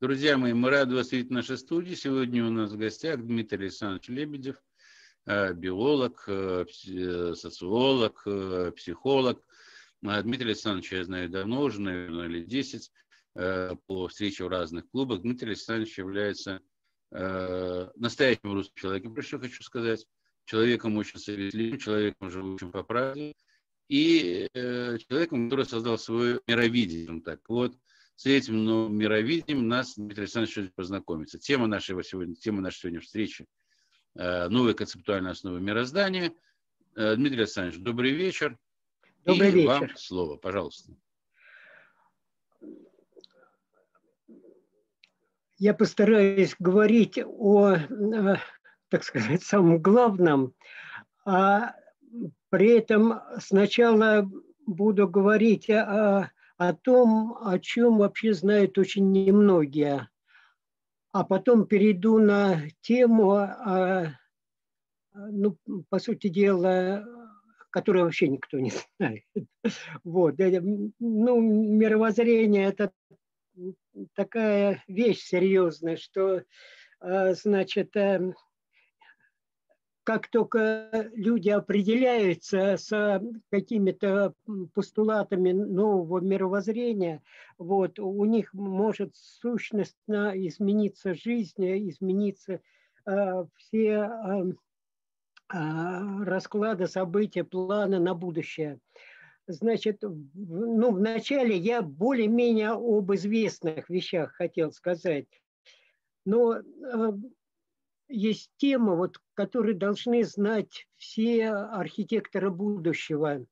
Друзья мои, мы рады вас видеть в нашей студии. Сегодня у нас в гостях Дмитрий Александрович Лебедев, э, биолог, э, э, социолог, психолог. Дмитрий Александрович я знаю давно, уже, наверное, лет 10, по встрече в разных клубах. Дмитрий Александрович является настоящим русским человеком, что хочу сказать, человеком очень справедливым, человеком, живущим по правде, и человеком, который создал свое мировидение. Так вот, с этим новым мировидением нас Дмитрий Александрович познакомится. Тема нашей сегодня, тема нашей сегодня встречи э, новые концептуальные основы мироздания. Э, Дмитрий Александрович, добрый вечер. Добрый И вечер. вам слово, пожалуйста. Я постараюсь говорить о, э, так сказать, самом главном, а при этом сначала буду говорить о о том, о чем вообще знают очень немногие. А потом перейду на тему, а, ну, по сути дела, которую вообще никто не знает. Вот. Ну, мировоззрение – это такая вещь серьезная, что, а, значит, эм, как только люди определяются с какими-то постулатами нового мировоззрения, вот, у них может сущностно измениться жизнь, измениться э, все э, расклады, события, планы на будущее. Значит, ну, вначале я более-менее об известных вещах хотел сказать. Но э, есть тема, вот, которую должны знать все архитекторы будущего.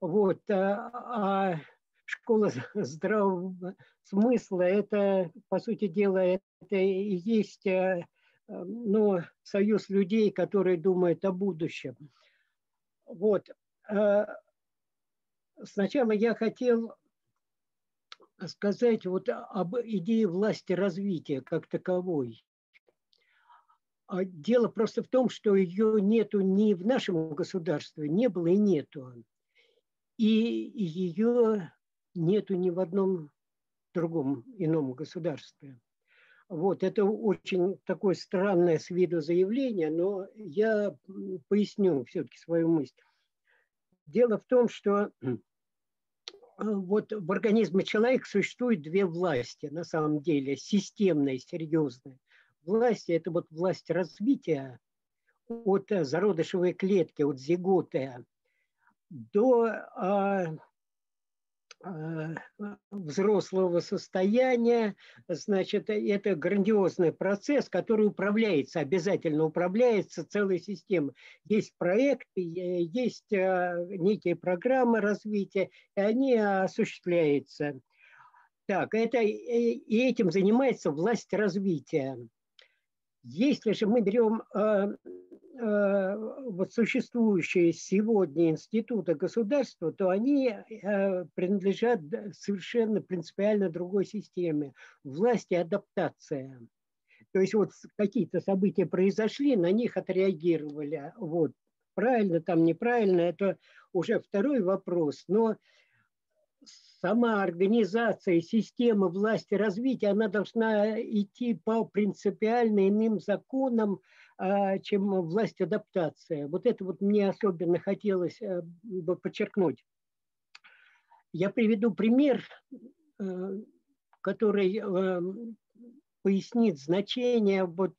Вот, а, а школа здравого смысла, это, по сути дела, это и есть э, ну, союз людей, которые думают о будущем. Вот. Э, сначала я хотел сказать вот об идее власти развития как таковой. А дело просто в том, что ее нету ни в нашем государстве, не было и нету. И ее нету ни в одном другом ином государстве. Вот, это очень такое странное с виду заявление, но я поясню все-таки свою мысль. Дело в том, что вот в организме человека существует две власти, на самом деле, системные, серьезные власти, это вот власть развития от зародышевой клетки, от зиготы до а, а, взрослого состояния, значит, это грандиозный процесс, который управляется, обязательно управляется целой системой. Есть проекты, есть а, некие программы развития, и они осуществляются. Так, это, и этим занимается власть развития. Если же мы берем э, э, вот существующие сегодня институты государства, то они э, принадлежат совершенно принципиально другой системе власти адаптация. То есть вот какие-то события произошли, на них отреагировали. Вот. Правильно, там неправильно, это уже второй вопрос. Но сама организация, система власти развития, она должна идти по принципиально иным законам, а, чем власть адаптация. Вот это вот мне особенно хотелось э, бы подчеркнуть. Я приведу пример, э, который э, пояснит значение вот,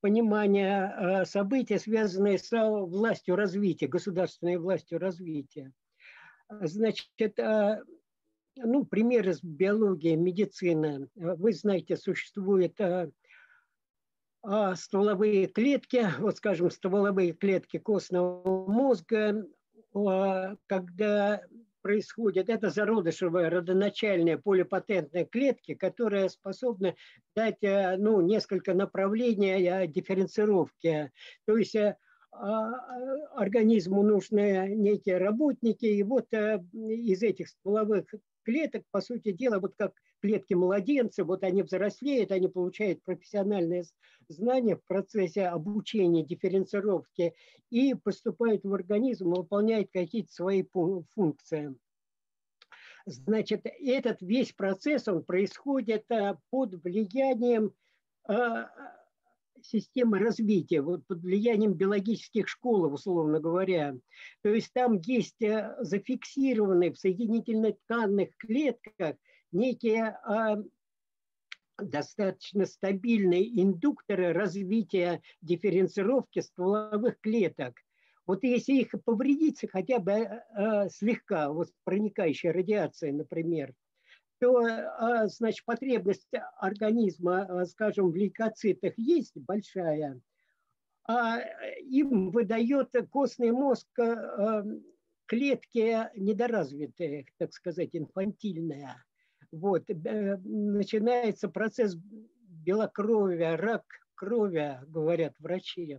понимания событий, связанные с властью развития, государственной властью развития. Значит, а, ну, пример из биологии, медицины. Вы знаете, существуют а, а, стволовые клетки, вот скажем, стволовые клетки костного мозга, когда происходит, это зародышевые родоначальные полипатентные клетки, которые способны дать ну, несколько направлений дифференцировки. То есть организму нужны некие работники, и вот э, из этих стволовых клеток, по сути дела, вот как клетки младенца, вот они взрослеют, они получают профессиональные знания в процессе обучения, дифференцировки и поступают в организм, выполняют какие-то свои функции. Значит, этот весь процесс, он происходит под влиянием системы развития, вот под влиянием биологических школ, условно говоря. То есть там есть зафиксированные в соединительных тканных клетках некие достаточно стабильные индукторы развития дифференцировки стволовых клеток. Вот если их повредить хотя бы э, слегка, вот проникающая радиация, например, то, э, значит, потребность организма, э, скажем, в лейкоцитах есть большая, а им выдает костный мозг э, клетки недоразвитые, так сказать, инфантильные вот, начинается процесс белокровия, рак крови, говорят врачи.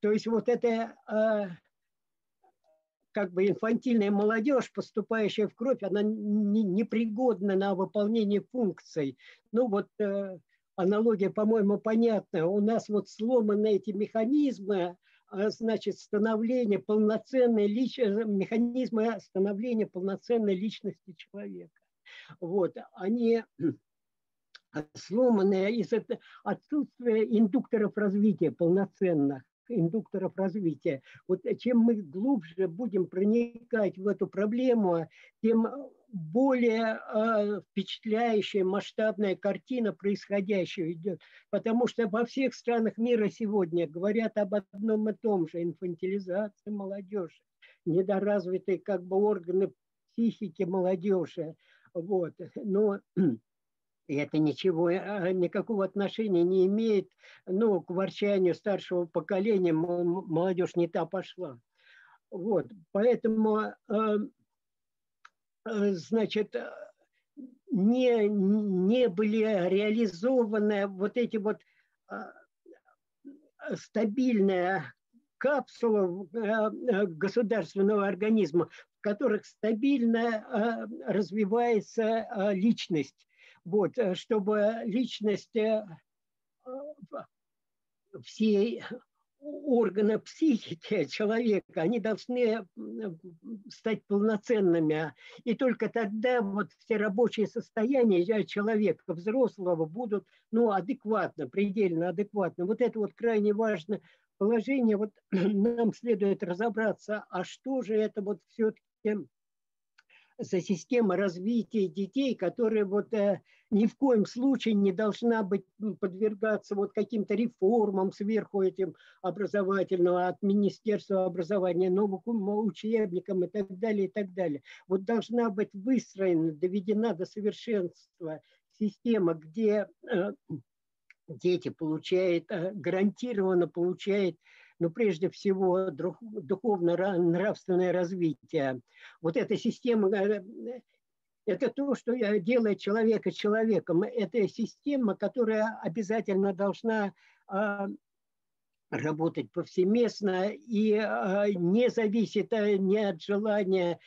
То есть вот это а, как бы инфантильная молодежь, поступающая в кровь, она непригодна на выполнение функций. Ну вот э, аналогия, по-моему, понятна. У нас вот сломаны эти механизмы, а, значит, становления полноценной личности, механизмы становления полноценной личности человека вот, они сломанные из-за отсутствия индукторов развития полноценных индукторов развития. Вот чем мы глубже будем проникать в эту проблему, тем более э, впечатляющая масштабная картина происходящего идет. Потому что во всех странах мира сегодня говорят об одном и том же – инфантилизация молодежи, недоразвитые как бы органы психики молодежи, вот. Но это ничего, а, никакого отношения не имеет ну, к ворчанию старшего поколения. Молодежь не та пошла. Вот. Поэтому, э, э, значит, не, не были реализованы вот эти вот стабильная капсула государственного организма, которых стабильно э, развивается э, личность. Вот, э, чтобы личность всей органы психики человека, они должны стать полноценными. И только тогда вот все рабочие состояния человека, взрослого, будут ну, адекватно, предельно адекватно. Вот это вот крайне важно положение. Вот нам следует разобраться, а что же это вот все-таки за система развития детей, которая вот э, ни в коем случае не должна быть подвергаться вот каким-то реформам сверху этим образовательного от Министерства образования, новым учебникам и так далее, и так далее. Вот должна быть выстроена, доведена до совершенства система, где э, дети получают, э, гарантированно получают но прежде всего духовно-нравственное развитие. Вот эта система, э, это то, что делает человека человеком. Это система, которая обязательно должна а, работать повсеместно и а, не зависит а, ни от желания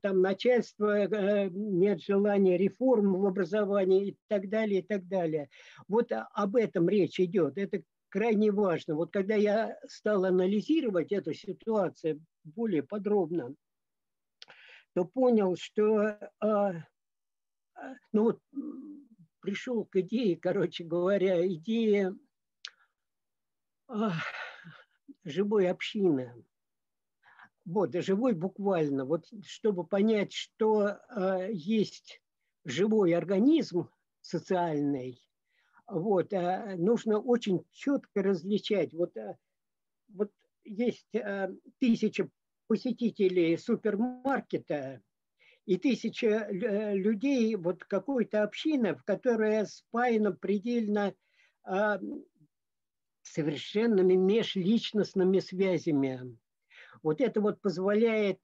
там, начальства, ни от желания реформ в образовании и так далее, и так далее. Вот об этом речь идет. Это крайне важно. Вот когда я стал анализировать эту ситуацию более подробно, то понял, что а, а, ну вот, пришел к идее, короче говоря, идея а, живой общины. Вот, живой буквально. Вот чтобы понять, что а, есть живой организм социальный, вот, а, нужно очень четко различать. Вот, а, вот есть а, тысяча посетителей супермаркета и тысяча э, людей, вот какой-то община, в которой спаяна предельно совершенными межличностными связями. Вот это вот позволяет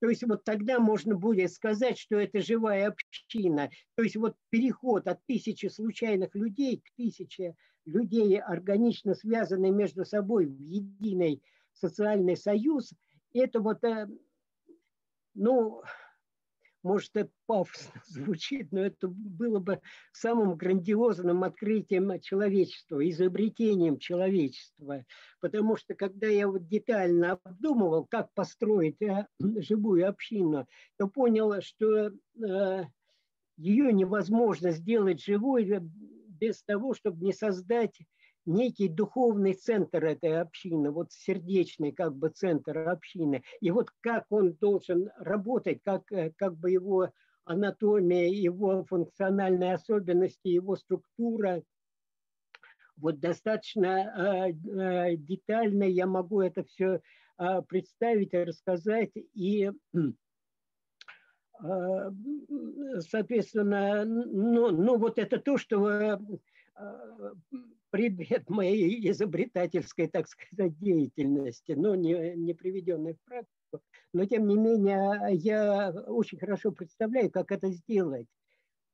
то есть вот тогда можно будет сказать, что это живая община. То есть вот переход от тысячи случайных людей к тысяче людей, органично связанных между собой в единый социальный союз, это вот, э, ну, может, это пафосно звучит, но это было бы самым грандиозным открытием человечества, изобретением человечества. Потому что когда я вот детально обдумывал, как построить э, живую общину, то понял, что э, ее невозможно сделать живой э, без того, чтобы не создать некий духовный центр этой общины, вот сердечный как бы центр общины. И вот как он должен работать, как, э, как бы его анатомия, его функциональные особенности, его структура. Вот достаточно э, э, детально я могу это все э, представить рассказать. И соответственно, ну, ну вот это то, что предмет моей изобретательской, так сказать, деятельности, но не, не приведенной в практику. Но, тем не менее, я очень хорошо представляю, как это сделать.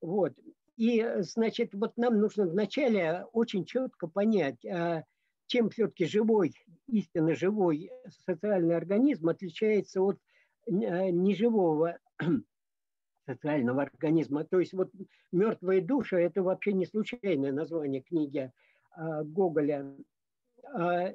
Вот. И, значит, вот нам нужно вначале очень четко понять, а чем все-таки живой, истинно живой социальный организм отличается от неживого социального организма. То есть вот мертвые души – это вообще не случайное название книги Гоголя. А,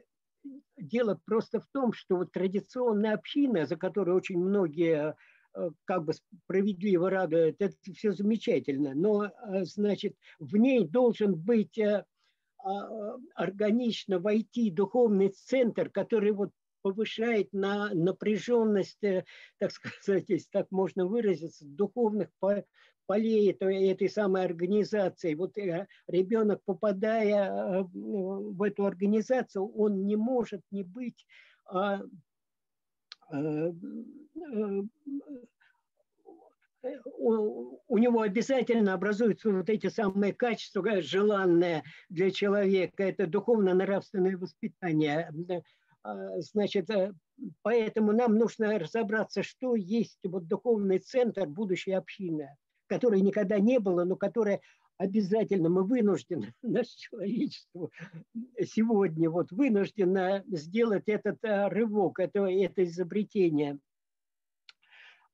дело просто в том, что вот традиционная община, за которой очень многие а, как бы справедливо радуют, это все замечательно, но, значит, в ней должен быть органично войти духовный центр, который вот повышает на напряженность, э, так сказать, если так можно выразиться, духовных полей этой, этой самой организации. Вот э, ребенок, попадая э, в эту организацию, он не может не быть а, э, у него обязательно образуются вот эти самые качества, желанные для человека, это духовно-нравственное воспитание. А, значит, поэтому нам нужно разобраться, что есть вот духовный центр будущей общины которой никогда не было, но которая обязательно мы вынуждены, наше человечество сегодня вот вынуждено сделать этот э, рывок, это, это изобретение.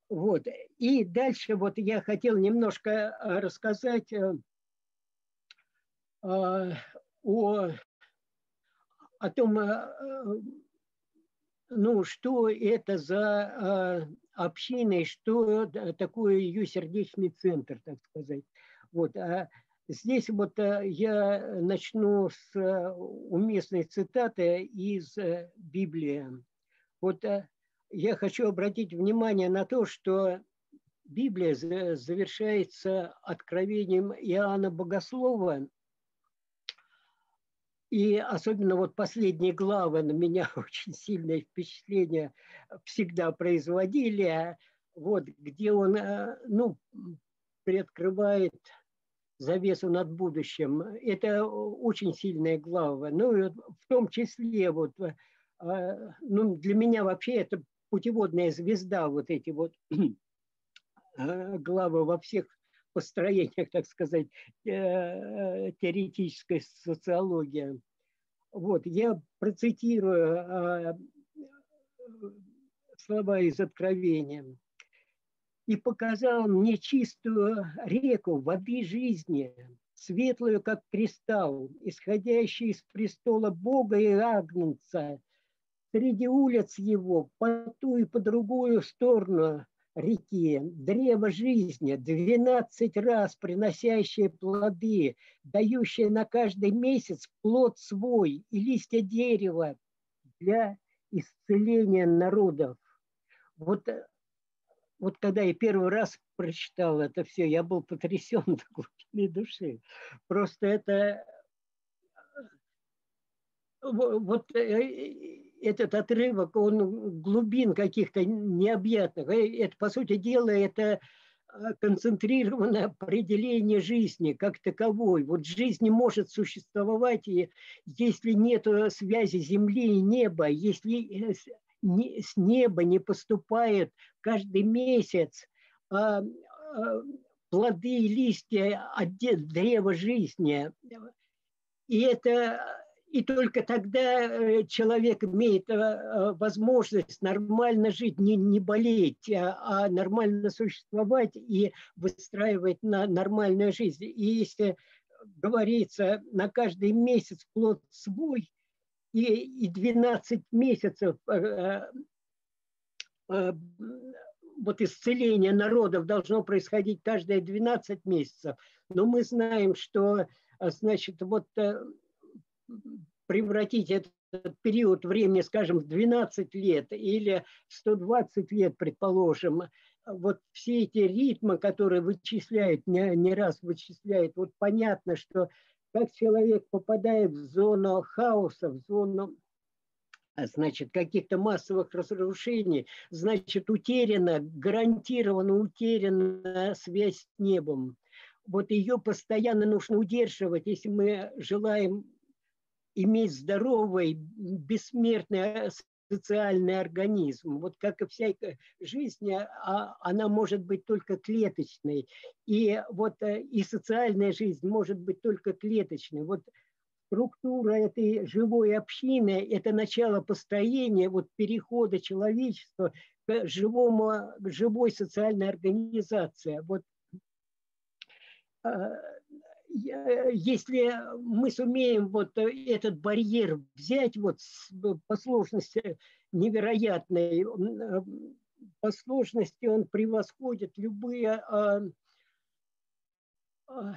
Вот. И дальше вот я хотел немножко э, рассказать э, о, о том, ну, что это за общиной, что такое ее сердечный центр, так сказать. Вот. А здесь вот э, я начну с э, уместной цитаты из э, Библии. Вот я хочу обратить внимание на то, что Библия завершается откровением Иоанна Богослова, и особенно вот последние главы на меня очень сильное впечатление всегда производили, вот, где он, э, ну, приоткрывает завесу над будущим. Это очень сильная глава. Ну, и в том числе, вот, э, ну, для меня вообще это путеводная звезда, вот эти вот э, главы во всех построениях, так сказать, э, теоретической социологии. Вот, я процитирую а, слова из Откровения. «И показал мне чистую реку воды жизни, светлую, как кристалл, исходящую из престола Бога и Агнца, среди улиц его, по ту и по другую сторону реки, древо жизни, 12 раз приносящее плоды, дающее на каждый месяц плод свой и листья дерева для исцеления народов. Вот, вот когда я первый раз прочитал это все, я был потрясен до глубины души. Просто это вот э, этот отрывок, он глубин каких-то необъятных. Э, это, по сути дела, это а, концентрированное определение жизни как таковой. Вот жизнь не может существовать, если нет связи земли и неба, если э, с неба не поступает каждый месяц а, а, плоды и листья от древа жизни. И это и только тогда э, человек имеет возможность нормально жить, не, не болеть, а, а нормально существовать и выстраивать на нормальную жизнь. И если говорится, на каждый месяц плод свой, и, и 12 месяцев вот исцеление народов должно происходить каждые 12 месяцев. Но мы знаем, что, значит, вот э, превратить этот период времени, скажем, в 12 лет или 120 лет, предположим, вот все эти ритмы, которые вычисляют, не, не раз вычисляют, вот понятно, что как человек попадает в зону хаоса, в зону значит, каких-то массовых разрушений, значит, утеряна, гарантированно утеряна связь с небом. Вот ее постоянно нужно удерживать, если мы желаем иметь здоровый, бессмертный социальный организм. Вот как и вся жизнь, а, она может быть только клеточной. И вот э, и социальная жизнь может быть только клеточной. Вот структура этой живой общины – это начало построения, вот перехода человечества к, живому, к живой социальной организации. Вот если мы сумеем вот этот барьер взять вот по сложности невероятной, по сложности он превосходит любые а, а,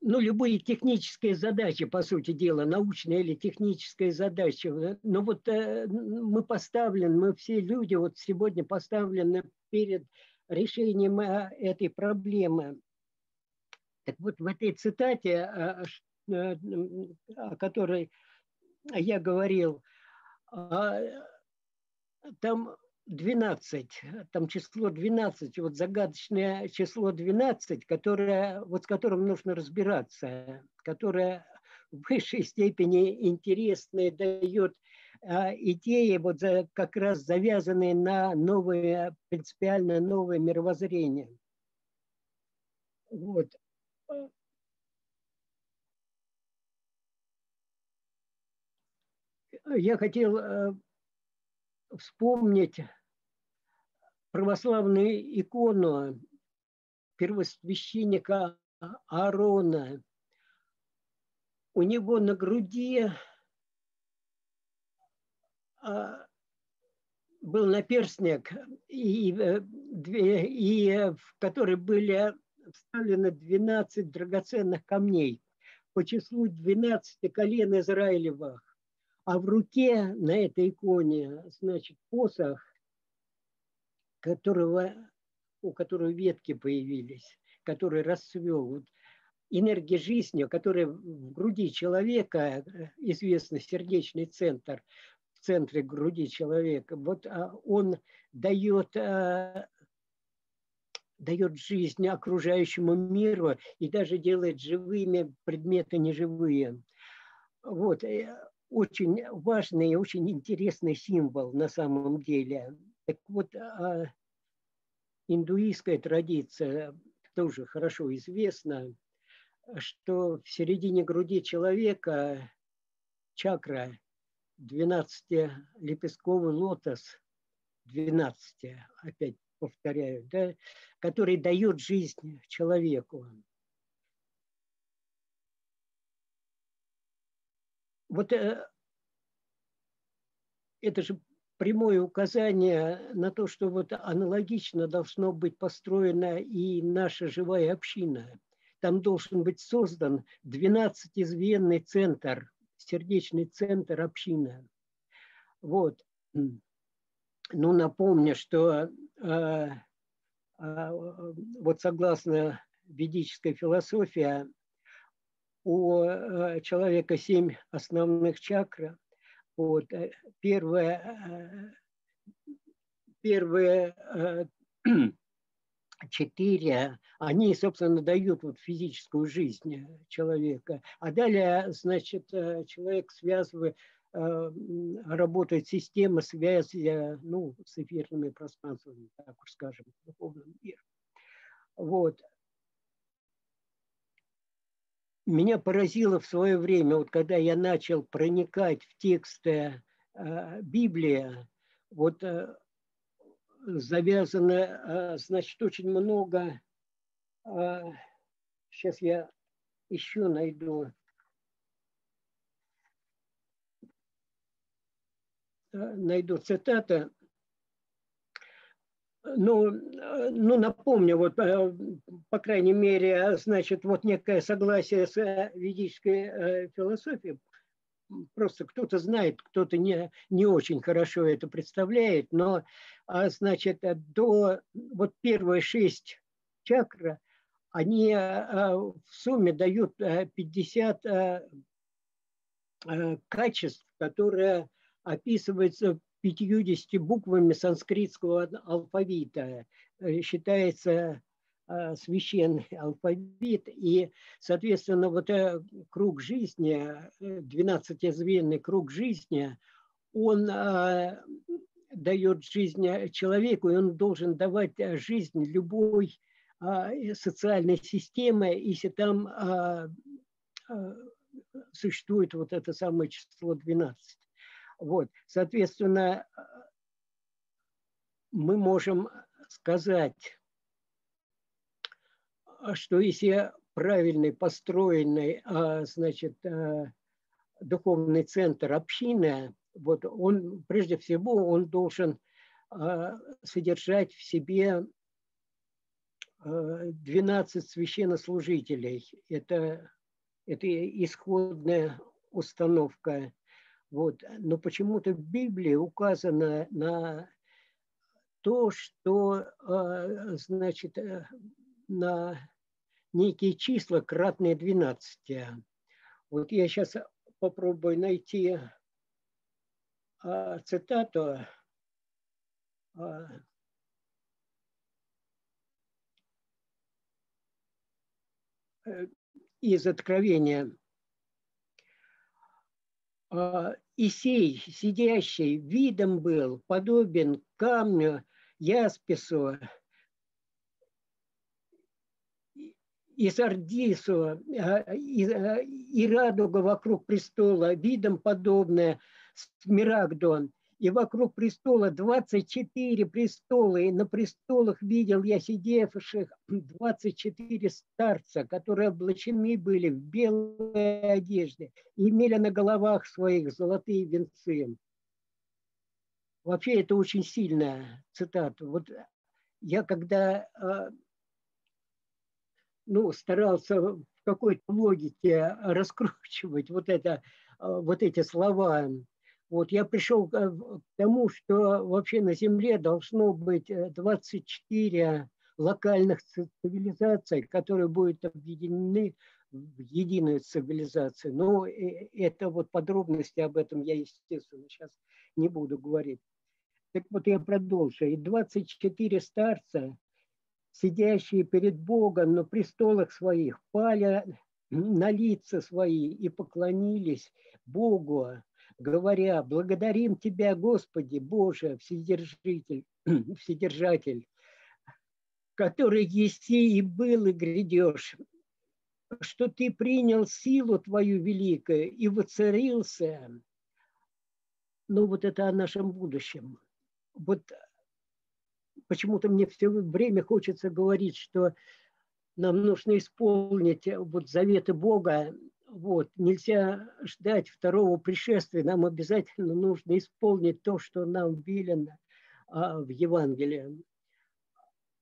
ну, любые технические задачи, по сути дела, научные или технические задачи. Но вот э, мы поставлены, мы все люди вот сегодня поставлены перед решением э, этой проблемы. Так вот, в этой цитате, э, э, о которой я говорил, а, там 12, там число 12, вот загадочное число 12, которое, вот с которым нужно разбираться, которое в высшей степени интересное, дает а, идеи, вот за, как раз завязанные на новое, принципиально новое мировоззрение. Вот. Я хотел э, вспомнить православную икону первосвященника Аарона. У него на груди а, был наперстник, и, э, и в который были вставлены 12 драгоценных камней по числу 12 колен Израилевых. А в руке на этой иконе, значит, посох, которого, у которого ветки появились, который расцвел. Вот энергия жизни, которая в груди человека, известный сердечный центр, в центре груди человека, вот а, он дает, а, дает жизнь окружающему миру и даже делает живыми предметы неживые. Вот. Э, очень важный и очень интересный символ на самом деле. Так вот, а, индуистская традиция тоже хорошо известна, что в середине груди человека чакра 12-лепестковый лотос, 12, опять повторяю, да, который дает жизнь человеку. вот э, это же прямое указание на то, что вот аналогично должно быть построена и наша живая община. Там должен быть создан 12-извенный центр, сердечный центр общины. Вот. Ну, напомню, что вот согласно ведической философии, у э, человека семь основных чакр. Вот. Э, первое, э, первые четыре, они, собственно, дают вот физическую жизнь человека. А далее, значит, человек связывает, работает система связи ну, с эфирными пространствами, так уж скажем, в духовном мире. Вот. меня поразило в свое время, вот когда я начал проникать в тексты э, Библии, вот э, завязано, э, значит, очень много, э, сейчас я еще найду, найду цитата, ну, ну, напомню, вот, э, по крайней мере, значит, вот некое согласие с э, ведической э, философией. Просто кто-то знает, кто-то не, не очень хорошо это представляет, но, а, значит, до вот первые шесть чакр, они в сумме дают 50 качеств, которые описываются 50 буквами санскритского алфавита. Э, считается э, священный алфавит. И, соответственно, вот этот круг жизни, 12-звенный круг жизни, он дает жизнь человеку, и он должен давать жизнь любой социальной системы, если там существует вот это самое число 12. Вот, соответственно, мы можем сказать, что если правильный, построенный, а, значит, а, духовный центр общины, вот он, прежде всего, он должен а, содержать в себе 12 священнослужителей. Это, это исходная установка вот. Но почему-то в Библии указано на то, что, а, значит, э, на некие числа, кратные 12. Вот я сейчас попробую найти а, цитату а, э, из Откровения и сей, сидящий, видом был, подобен камню, яспису, и сардису, а, а, и радуга вокруг престола, видом подобная смирагдон и вокруг престола 24 престола, и на престолах видел я сидевших 24 старца, которые облачены были в белые одежды имели на головах своих золотые венцы. Вообще это очень сильная цитата. Вот я когда а, ну, старался в какой-то логике раскручивать вот, это, а, вот эти слова, вот я пришел к тому, что вообще на Земле должно быть 24 э, локальных цивилизаций, которые будут объединены в единую цивилизацию. Но э, это вот подробности об этом я, естественно, сейчас не буду говорить. Так вот я продолжу. И 24 старца, сидящие перед Богом на престолах своих, пали на лица свои и поклонились Богу, говоря, благодарим Тебя, Господи, Боже, Вседержитель, Вседержатель, который есть и был и грядешь, что Ты принял силу Твою великую и воцарился. Ну вот это о нашем будущем. Вот почему-то мне все время хочется говорить, что нам нужно исполнить вот заветы Бога вот, нельзя ждать второго пришествия, нам обязательно нужно исполнить то, что нам велено а, в Евангелии.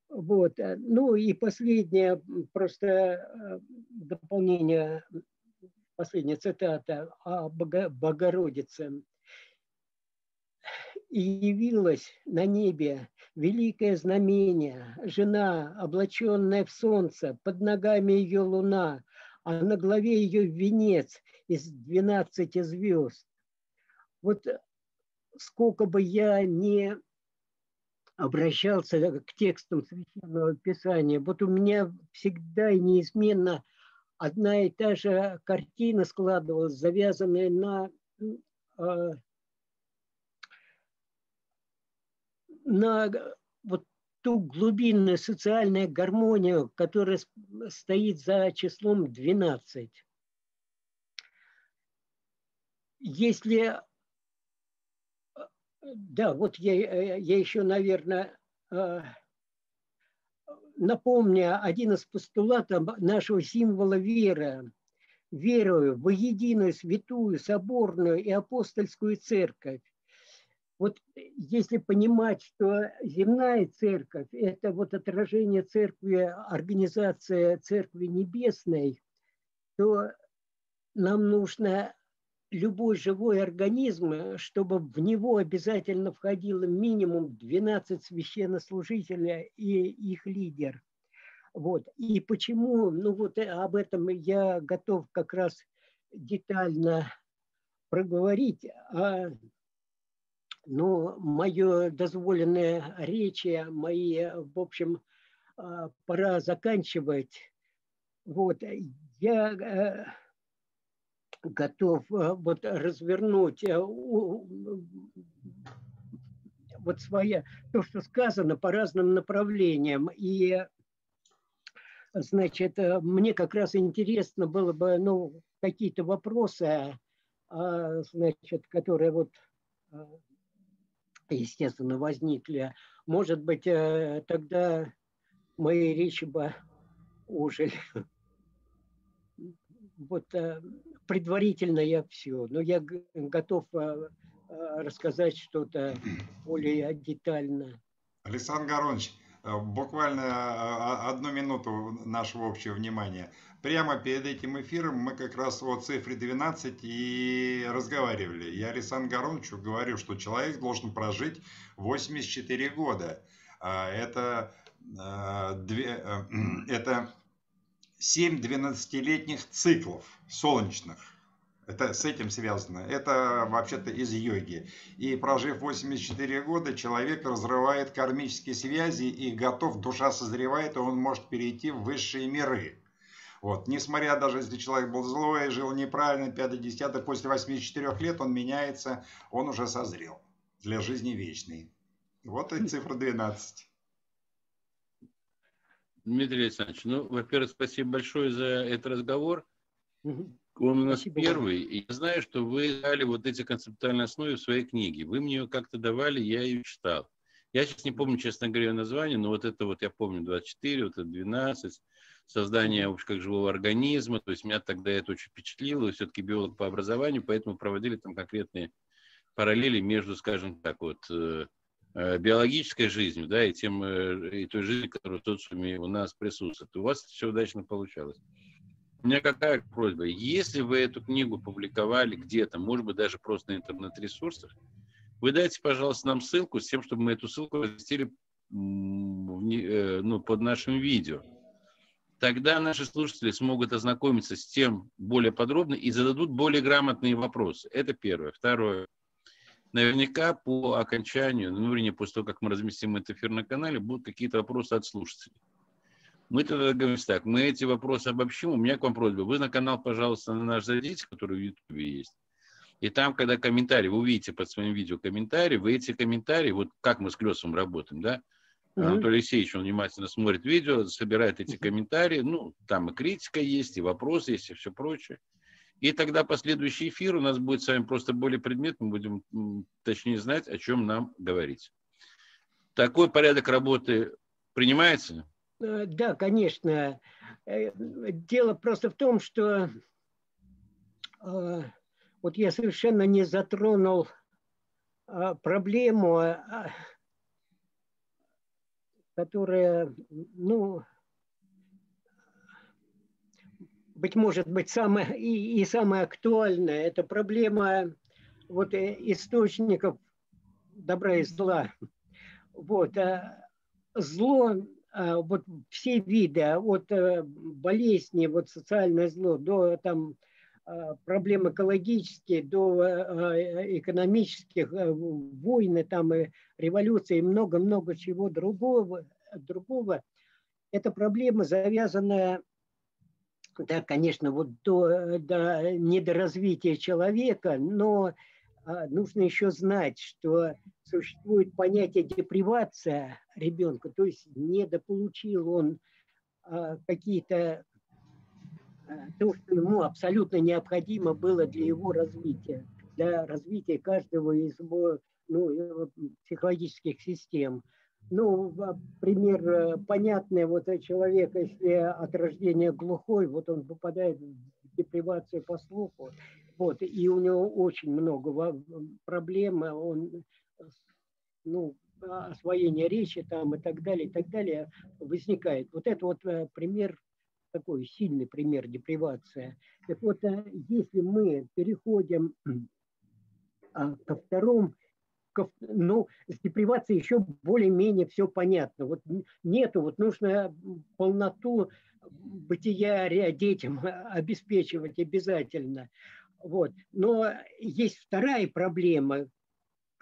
Вот. Э, ну и последнее, просто э, дополнение, последняя цитата о Богородице. «И явилась на небе великое знамение, жена, облаченная в солнце, под ногами ее луна, а на главе ее венец из 12 звезд. Вот сколько бы я не обращался к текстам Священного Писания, вот у меня всегда и неизменно одна и та же картина складывалась, завязанная на, а, на вот ту глубинную социальную гармонию, которая стоит за числом 12. Если... Э, да, вот я, э, я еще, наверное, э, напомню один из постулатов нашего символа веры. Верую в единую, святую, соборную и апостольскую церковь вот если понимать, что земная церковь – это вот отражение церкви, организация церкви небесной, то нам нужно любой живой организм, чтобы в него обязательно входило минимум 12 священнослужителей и их лидер. Вот. И почему, ну вот об этом я готов как раз детально проговорить. А, ну, мое дозволенное речи, мои, в общем, а, пора заканчивать. Вот. Я э, готов э, вот развернуть э, вот свое, то, что сказано по разным направлениям. И, значит, э, мне как раз интересно было бы, ну, какие-то вопросы, а, значит, которые вот, естественно, возникли. Может быть, тогда мои речи бы ужили. Вот предварительно я все, но я готов а, рассказать что-то более детально. Александр Горович, э, буквально а, одну минуту нашего общего внимания. Прямо перед этим эфиром мы как раз о цифре 12 и разговаривали. Я Александру Горовичу говорю, что человек должен прожить 84 года. Это, э, это 7 12-летних циклов солнечных. Это с этим связано. Это вообще-то из йоги. И прожив 84 года, человек разрывает кармические связи и готов, душа созревает, и он может перейти в высшие миры. Вот. Несмотря даже если человек был злой, жил неправильно, 5-10, после 84 лет он меняется, он уже созрел для жизни вечной. Вот и цифра 12. Дмитрий Александрович, ну, во-первых, спасибо большое за этот разговор. Он у нас спасибо. первый. И я знаю, что вы дали вот эти концептуальные основы в своей книге. Вы мне ее как-то давали, я ее читал. Я сейчас не помню, честно говоря, название, но вот это вот я помню 24, вот это 12, создание как живого организма. То есть меня тогда это очень впечатлило. Все-таки биолог по образованию, поэтому проводили там конкретные параллели между, скажем так, вот э, Э, биологической жизнью, да, и, тем, э, и той жизнью, которая в социуме у нас присутствует. У вас все удачно получалось. У меня какая просьба? Если вы эту книгу публиковали где-то, может быть, даже просто на интернет-ресурсах, вы дайте, пожалуйста, нам ссылку с тем, чтобы мы эту ссылку разместили э, ну, под нашим видео. Тогда наши слушатели смогут ознакомиться с тем более подробно и зададут более грамотные вопросы. Это первое. Второе. Наверняка по окончанию, ну, вернее, после того, как мы разместим этот эфир на канале, будут какие-то вопросы от слушателей. Мы тогда договоримся так, мы эти вопросы обобщим. У меня к вам просьба, вы на канал, пожалуйста, на наш зайдите, который в YouTube есть. И там, когда комментарии, вы увидите под своим видео комментарии, вы эти комментарии, вот как мы с Клесом работаем, да, Mm-hmm. Анатолий Алексеевич, он внимательно смотрит видео, собирает эти комментарии, ну, там и критика есть, и вопросы есть, и все прочее. И тогда последующий эфир у нас будет с вами просто более предметным, будем точнее знать, о чем нам говорить. Такой порядок работы принимается? Э, да, конечно. Э, дело просто в том, что э, вот я совершенно не затронул проблему, которая, ну, быть может быть, самое, и, и самое актуальное, это проблема вот, источников добра и зла. Вот, а зло, а, вот все виды, а от э, болезни, вот социальное зло, до там, проблем экологические, до экономических, войны, там, и революции, много-много чего другого, другого. Это проблема, завязанная да, конечно, вот до, до недоразвития человека, но а, нужно еще знать, что существует понятие депривация ребенка, то есть недополучил он а, какие-то а, то, что ему абсолютно необходимо было для его развития. для развития каждого из его ну, психологических систем. Ну, пример э, понятный, вот человек, если от рождения глухой, вот он попадает в депривацию по слуху, вот, и у него очень много проблем, он, ну, освоение речи там и так далее, и так далее возникает. Вот это вот э, пример, такой сильный пример депривация. Так вот, э, если мы переходим а, ко второму ну, с депривацией еще более-менее все понятно. Вот нету, вот нужно полноту бытия детям обеспечивать обязательно. Вот. Но есть вторая проблема,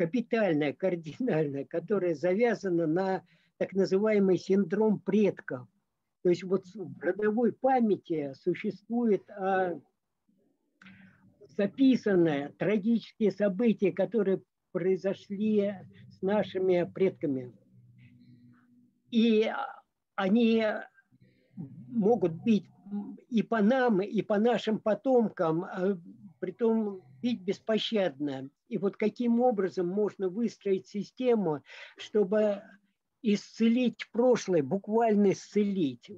капитальная, кардинальная, которая завязана на так называемый синдром предков. То есть вот в родовой памяти существует а, записанное трагические события, которые произошли с нашими предками. И они могут быть и по нам, и по нашим потомкам, а, притом бить беспощадно. И вот каким образом можно выстроить систему, чтобы исцелить прошлое, буквально исцелить.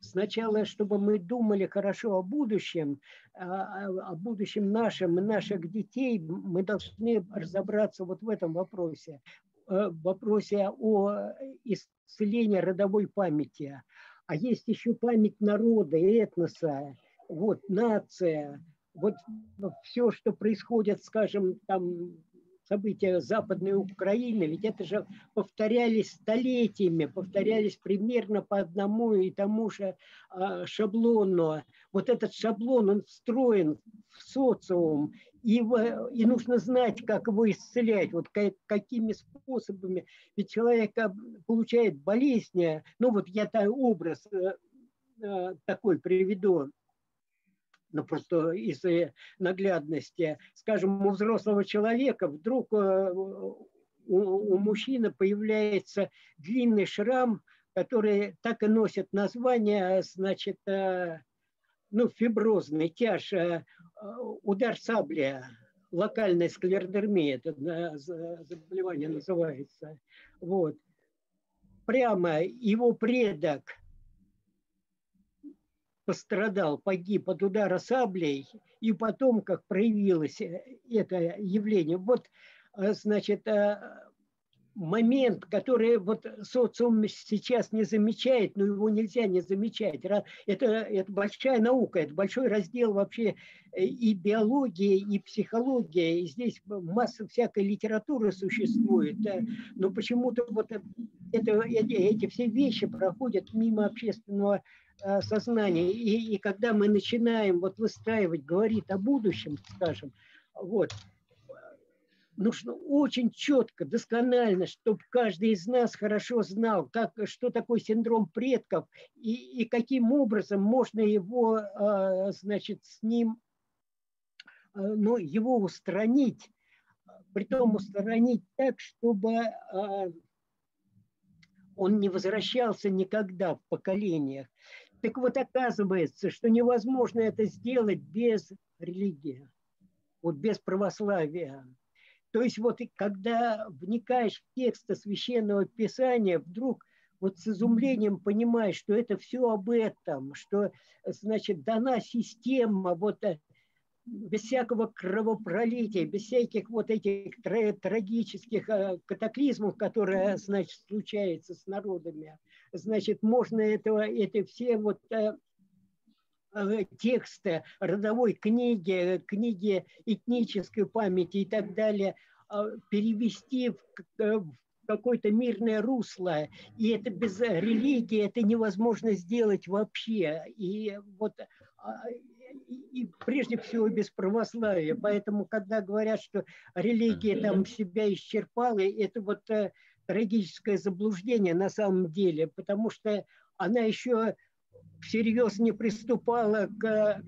Сначала, чтобы мы думали хорошо о будущем, а, а, о будущем нашем и наших детей, мы должны разобраться вот в этом вопросе, э, в вопросе о исцелении родовой памяти. А есть еще память народа, этноса, вот, нация, вот все, что происходит, скажем, там события Западной Украины, ведь это же повторялись столетиями, повторялись примерно по одному и тому же а, шаблону. Вот этот шаблон, он встроен в социум, и, и нужно знать, как его исцелять, вот какими способами. Ведь человек а, получает болезнь, ну вот я образ э, э, такой приведу, ну просто из наглядности, скажем, у взрослого человека вдруг э, у, у мужчины появляется длинный шрам, который так и носит название, значит, э, ну, фиброзный, тяж, э, удар сабли, локальная склеродермия, это заболевание называется. Вот. Прямо его предок – пострадал, погиб от удара саблей, и потом, как проявилось э, это явление. Вот, э, значит, э, момент, который вот социум сейчас не замечает, но его нельзя не замечать. Это, это большая наука, это большой раздел вообще и биологии, и психологии. И здесь масса всякой литературы существует. Но почему-то вот это, эти, эти все вещи проходят мимо общественного Э, сознания. И, и когда мы начинаем вот выстраивать, говорить о будущем, скажем, вот, нужно очень четко, досконально, чтобы каждый из нас хорошо знал, как, что такое синдром предков и, и каким образом можно его, э, значит, с ним, э, ну, его устранить, притом устранить так, чтобы он не возвращался никогда в поколениях. Так вот, оказывается, что невозможно это сделать без религии, вот без православия. То есть вот когда вникаешь в тексты священного писания, вдруг вот с изумлением понимаешь, что это все об этом, что, значит, дана система вот э, без всякого кровопролития, без всяких вот этих трагических э, катаклизмов, которые, значит, случаются с народами, значит, можно этого, это все вот э, э, тексты родовой книги, книги этнической памяти и так далее перевести в, какое-то мирное русло. И это без религии это невозможно сделать вообще. И вот а, и прежде всего без православия. Поэтому, когда говорят, что религия там себя исчерпала, это вот э, трагическое заблуждение на самом деле, потому что она еще всерьез не приступала к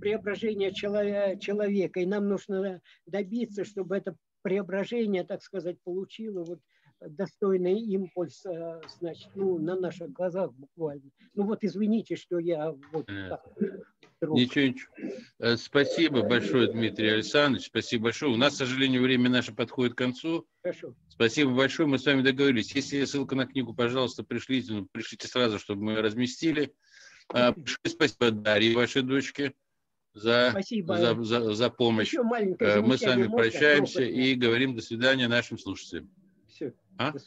преображению человека, и нам нужно добиться, чтобы это преображение, так сказать, получило вот достойный импульс, э, значит, ну, на наших глазах буквально. Ну вот извините, что я вот так друг. Ничего, ничего. Э, спасибо большое, Дмитрий Александрович. Спасибо большое. У нас, к сожалению, время наше подходит к концу. Хорошо. Спасибо большое. Мы с вами договорились. Если ссылка на книгу, пожалуйста, пришлите. Ну, пришлите сразу, чтобы мы ее разместили. Спасибо Дарье, вашей дочке, за, Спасибо. за, за, за помощь. Э, Мы с вами прощаемся и говорим до свидания нашим слушателям. Всё. А? До